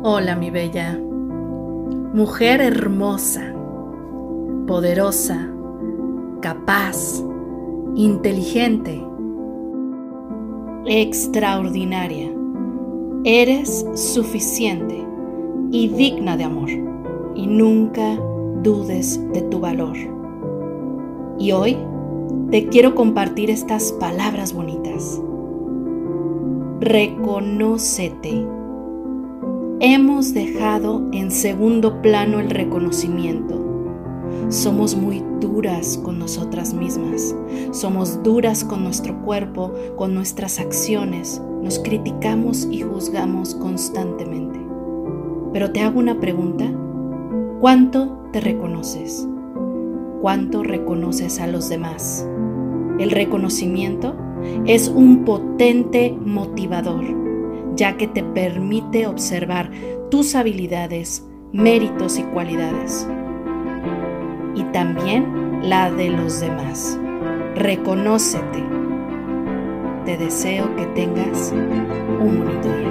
Hola mi bella, mujer hermosa, poderosa, capaz, inteligente, extraordinaria. Eres suficiente y digna de amor y nunca dudes de tu valor. Y hoy te quiero compartir estas palabras bonitas. Reconócete. Hemos dejado en segundo plano el reconocimiento. Somos muy duras con nosotras mismas. Somos duras con nuestro cuerpo, con nuestras acciones. Nos criticamos y juzgamos constantemente. Pero te hago una pregunta. ¿Cuánto te reconoces? ¿Cuánto reconoces a los demás? El reconocimiento es un potente motivador, ya que te permite observar tus habilidades, méritos y cualidades. Y también la de los demás. Reconócete. Te deseo que tengas un bonito día.